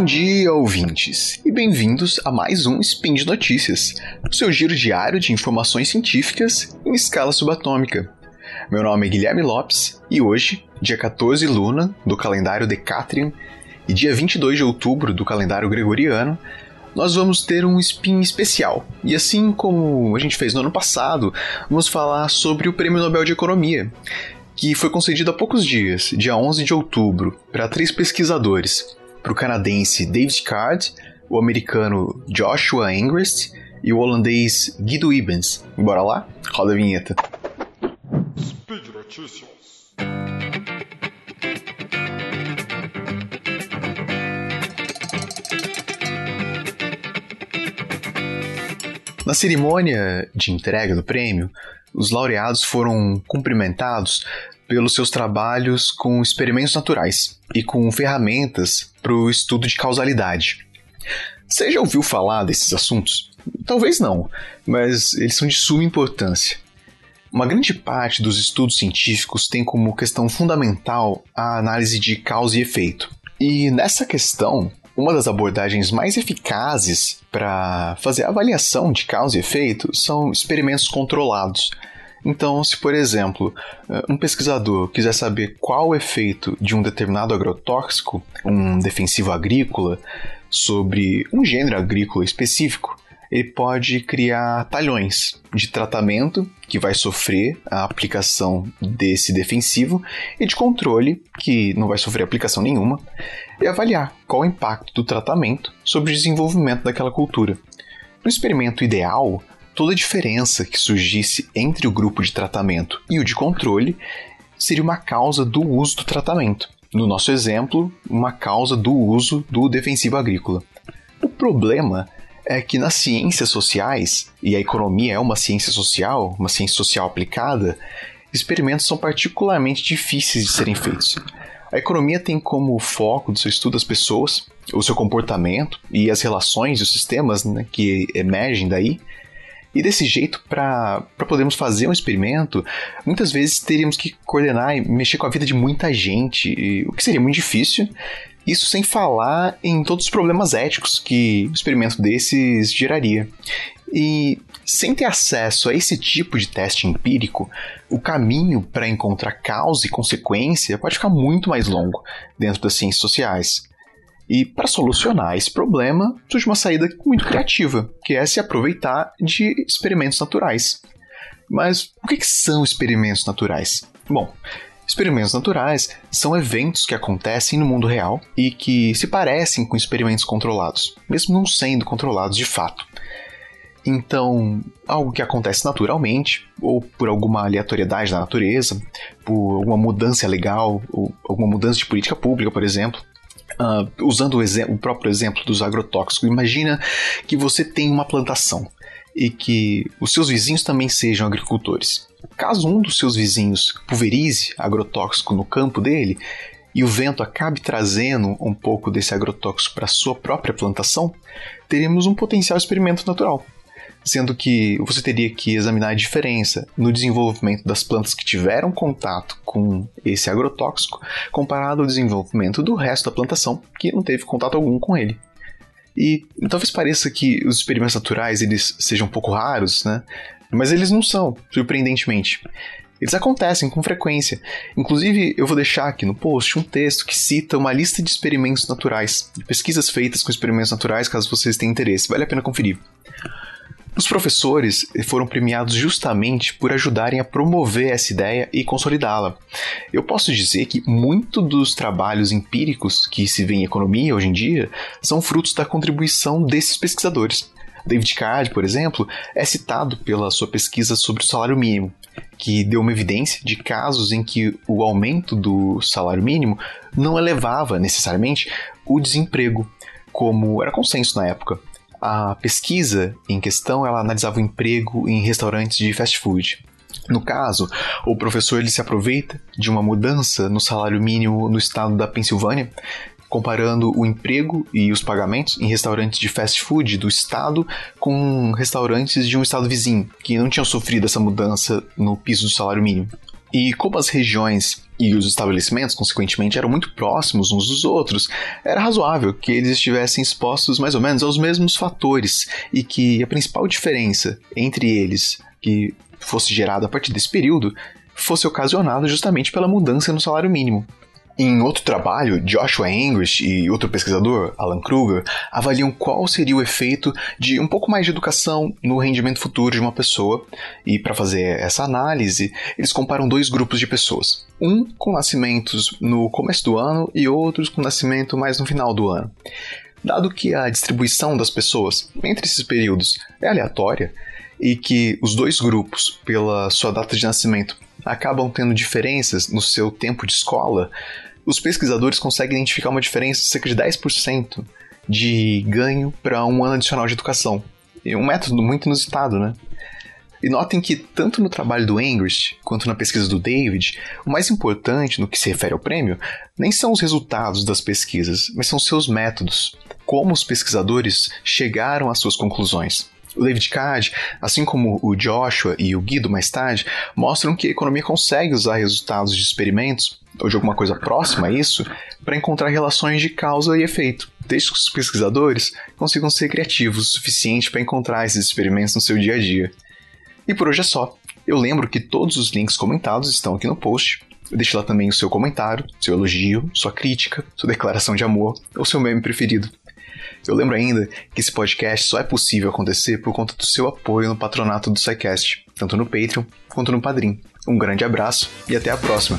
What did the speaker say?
Bom dia, ouvintes, e bem-vindos a mais um Spin de Notícias, o seu giro diário de informações científicas em escala subatômica. Meu nome é Guilherme Lopes e hoje, dia 14 Luna do calendário Decatrium e dia 22 de outubro do calendário Gregoriano, nós vamos ter um spin especial. E assim como a gente fez no ano passado, vamos falar sobre o Prêmio Nobel de Economia, que foi concedido há poucos dias, dia 11 de outubro, para três pesquisadores: para o canadense David Card, o americano Joshua Engrist e o holandês Guido Ibens. Bora lá? Roda a vinheta. Speed Notícias. Na cerimônia de entrega do prêmio, os laureados foram cumprimentados pelos seus trabalhos com experimentos naturais e com ferramentas para o estudo de causalidade. Você já ouviu falar desses assuntos? Talvez não, mas eles são de suma importância. Uma grande parte dos estudos científicos tem como questão fundamental a análise de causa e efeito. E nessa questão, uma das abordagens mais eficazes para fazer avaliação de causa e efeito são experimentos controlados. Então, se por exemplo, eh, um pesquisador quiser saber qual o efeito de um determinado agrotóxico, um defensivo agrícola, sobre um gênero agrícola específico, ele pode criar talhões de tratamento que vai sofrer a aplicação desse defensivo e de controle que não vai sofrer aplicação nenhuma e avaliar qual o impacto do tratamento sobre o desenvolvimento daquela cultura. No experimento ideal, toda diferença que surgisse entre o grupo de tratamento e o de controle seria uma causa do uso do tratamento. No nosso exemplo, uma causa do uso do defensivo agrícola. O problema é que nas ciências sociais, e a economia é uma ciência social, uma ciência social aplicada, experimentos são particularmente difíceis de serem feitos. A economia tem como foco do seu estudo as pessoas, o seu comportamento e as relações e os sistemas né, que emergem daí. E desse jeito, para podermos fazer um experimento, muitas vezes teríamos que coordenar e mexer com a vida de muita gente, o que seria muito difícil isso sem falar em todos os problemas éticos que um experimento desses geraria. E sem ter acesso a esse tipo de teste empírico, o caminho para encontrar causa e consequência pode ficar muito mais longo dentro das ciências sociais. E para solucionar esse problema, surge uma saída muito criativa, que é se aproveitar de experimentos naturais. Mas o que são experimentos naturais? Bom, Experimentos naturais são eventos que acontecem no mundo real e que se parecem com experimentos controlados, mesmo não sendo controlados de fato. Então, algo que acontece naturalmente, ou por alguma aleatoriedade da natureza, por alguma mudança legal, ou alguma mudança de política pública, por exemplo, Uh, usando o, o, próprio exemplo dos agrotóxicos, imagina que você tem uma plantação e que os seus vizinhos também sejam agricultores. Caso um dos seus vizinhos pulverize agrotóxico no campo dele e o vento acabe trazendo um pouco desse agrotóxico para sua própria plantação, teremos um potencial experimento natural. Sendo que você teria que examinar a diferença no desenvolvimento das plantas que tiveram contato com esse agrotóxico comparado ao desenvolvimento do resto da plantação que não teve contato algum com ele. E talvez pareça que os experimentos naturais eles sejam um pouco raros, né? Mas eles não são, surpreendentemente. Eles acontecem com frequência. Inclusive, eu vou deixar aqui no post um texto que cita uma lista de experimentos naturais, de pesquisas feitas com experimentos naturais, caso vocês tenham interesse. Vale a pena conferir. Os professores foram premiados justamente por ajudarem a promover essa ideia e consolidá-la. Eu posso dizer que muito dos trabalhos empíricos que se vê em economia hoje em dia são frutos da contribuição desses pesquisadores. David Card, por exemplo, é citado pela sua pesquisa sobre o salário mínimo, que deu uma evidência de casos em que o aumento do salário mínimo não elevava necessariamente o desemprego, como era consenso na época. A pesquisa em questão ela analisava o emprego em restaurantes de fast food. No caso, o professor ele se aproveita de uma mudança no salário mínimo no estado da Pensilvânia, comparando o emprego e os pagamentos em restaurantes de fast food do estado com restaurantes de um estado vizinho, que não tinham sofrido essa mudança no piso do salário mínimo. E como as regiões e os estabelecimentos, consequentemente, eram muito próximos uns dos outros, era razoável que eles estivessem expostos mais ou menos aos mesmos fatores e que a principal diferença entre eles que fosse gerada a partir desse período fosse ocasionada justamente pela mudança no salário mínimo. Em outro trabalho, Joshua English e outro pesquisador, Alan Kruger, avaliam qual seria o efeito de um pouco mais de educação no rendimento futuro de uma pessoa, e para fazer essa análise, eles comparam dois grupos de pessoas. Um com nascimentos no começo do ano e outros com nascimento mais no final do ano. Dado que a distribuição das pessoas entre esses períodos é aleatória, e que os dois grupos, pela sua data de nascimento, acabam tendo diferenças no seu tempo de escola, os pesquisadores conseguem identificar uma diferença de cerca de 10% de ganho para um ano adicional de educação. É um método muito inusitado, né? E notem que, tanto no trabalho do English quanto na pesquisa do David, o mais importante no que se refere ao prêmio nem são os resultados das pesquisas, mas são seus métodos, como os pesquisadores chegaram às suas conclusões. O David Card, assim como o Joshua e o Guido mais tarde, mostram que a economia consegue usar resultados de experimentos ou de alguma coisa próxima a isso para encontrar relações de causa e efeito, desde que os pesquisadores consigam ser criativos o suficiente para encontrar esses experimentos no seu dia a dia. E por hoje é só. Eu lembro que todos os links comentados estão aqui no post. Deixe lá também o seu comentário, seu elogio, sua crítica, sua declaração de amor ou seu meme preferido. Eu lembro ainda que esse podcast só é possível acontecer por conta do seu apoio no patronato do SciCast, tanto no Patreon quanto no Padrim. Um grande abraço e até a próxima!